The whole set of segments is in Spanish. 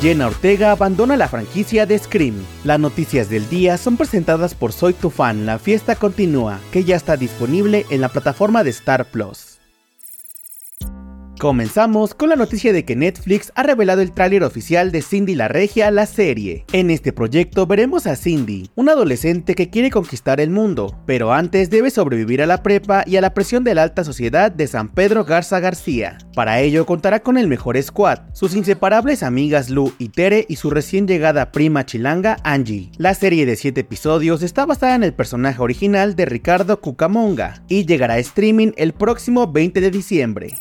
Jenna Ortega abandona la franquicia de Scream. Las noticias del día son presentadas por Soy tu fan, la fiesta continúa, que ya está disponible en la plataforma de Star Plus. Comenzamos con la noticia de que Netflix ha revelado el tráiler oficial de Cindy la Regia, la serie. En este proyecto veremos a Cindy, una adolescente que quiere conquistar el mundo, pero antes debe sobrevivir a la prepa y a la presión de la alta sociedad de San Pedro Garza García. Para ello contará con el mejor squad, sus inseparables amigas Lu y Tere y su recién llegada prima chilanga Angie. La serie de 7 episodios está basada en el personaje original de Ricardo Cucamonga y llegará a streaming el próximo 20 de diciembre.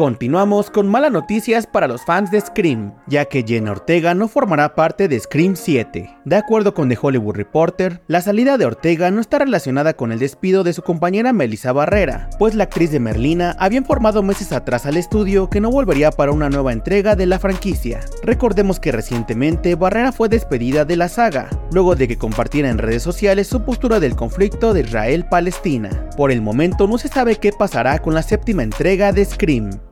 Continuamos con malas noticias para los fans de Scream, ya que Jenna Ortega no formará parte de Scream 7. De acuerdo con The Hollywood Reporter, la salida de Ortega no está relacionada con el despido de su compañera Melissa Barrera, pues la actriz de Merlina había informado meses atrás al estudio que no volvería para una nueva entrega de la franquicia. Recordemos que recientemente Barrera fue despedida de la saga, luego de que compartiera en redes sociales su postura del conflicto de Israel-Palestina. Por el momento no se sabe qué pasará con la séptima entrega de Scream.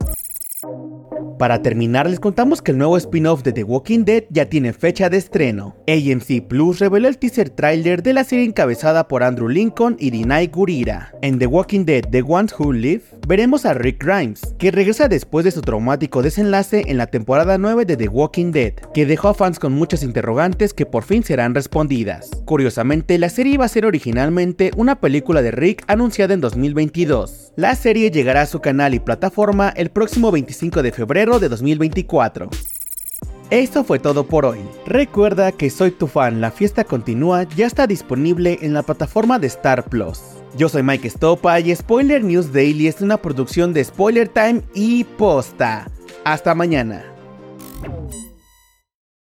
Para terminar, les contamos que el nuevo spin-off de The Walking Dead ya tiene fecha de estreno. AMC Plus reveló el teaser trailer de la serie encabezada por Andrew Lincoln y Dinay Gurira. En The Walking Dead The Ones Who Live, veremos a Rick Grimes, que regresa después de su traumático desenlace en la temporada 9 de The Walking Dead, que dejó a fans con muchas interrogantes que por fin serán respondidas. Curiosamente, la serie iba a ser originalmente una película de Rick anunciada en 2022. La serie llegará a su canal y plataforma el próximo 25 de febrero de 2024. Esto fue todo por hoy. Recuerda que Soy tu fan, la fiesta continúa, ya está disponible en la plataforma de Star Plus. Yo soy Mike Stopa y Spoiler News Daily es una producción de Spoiler Time y Posta. Hasta mañana.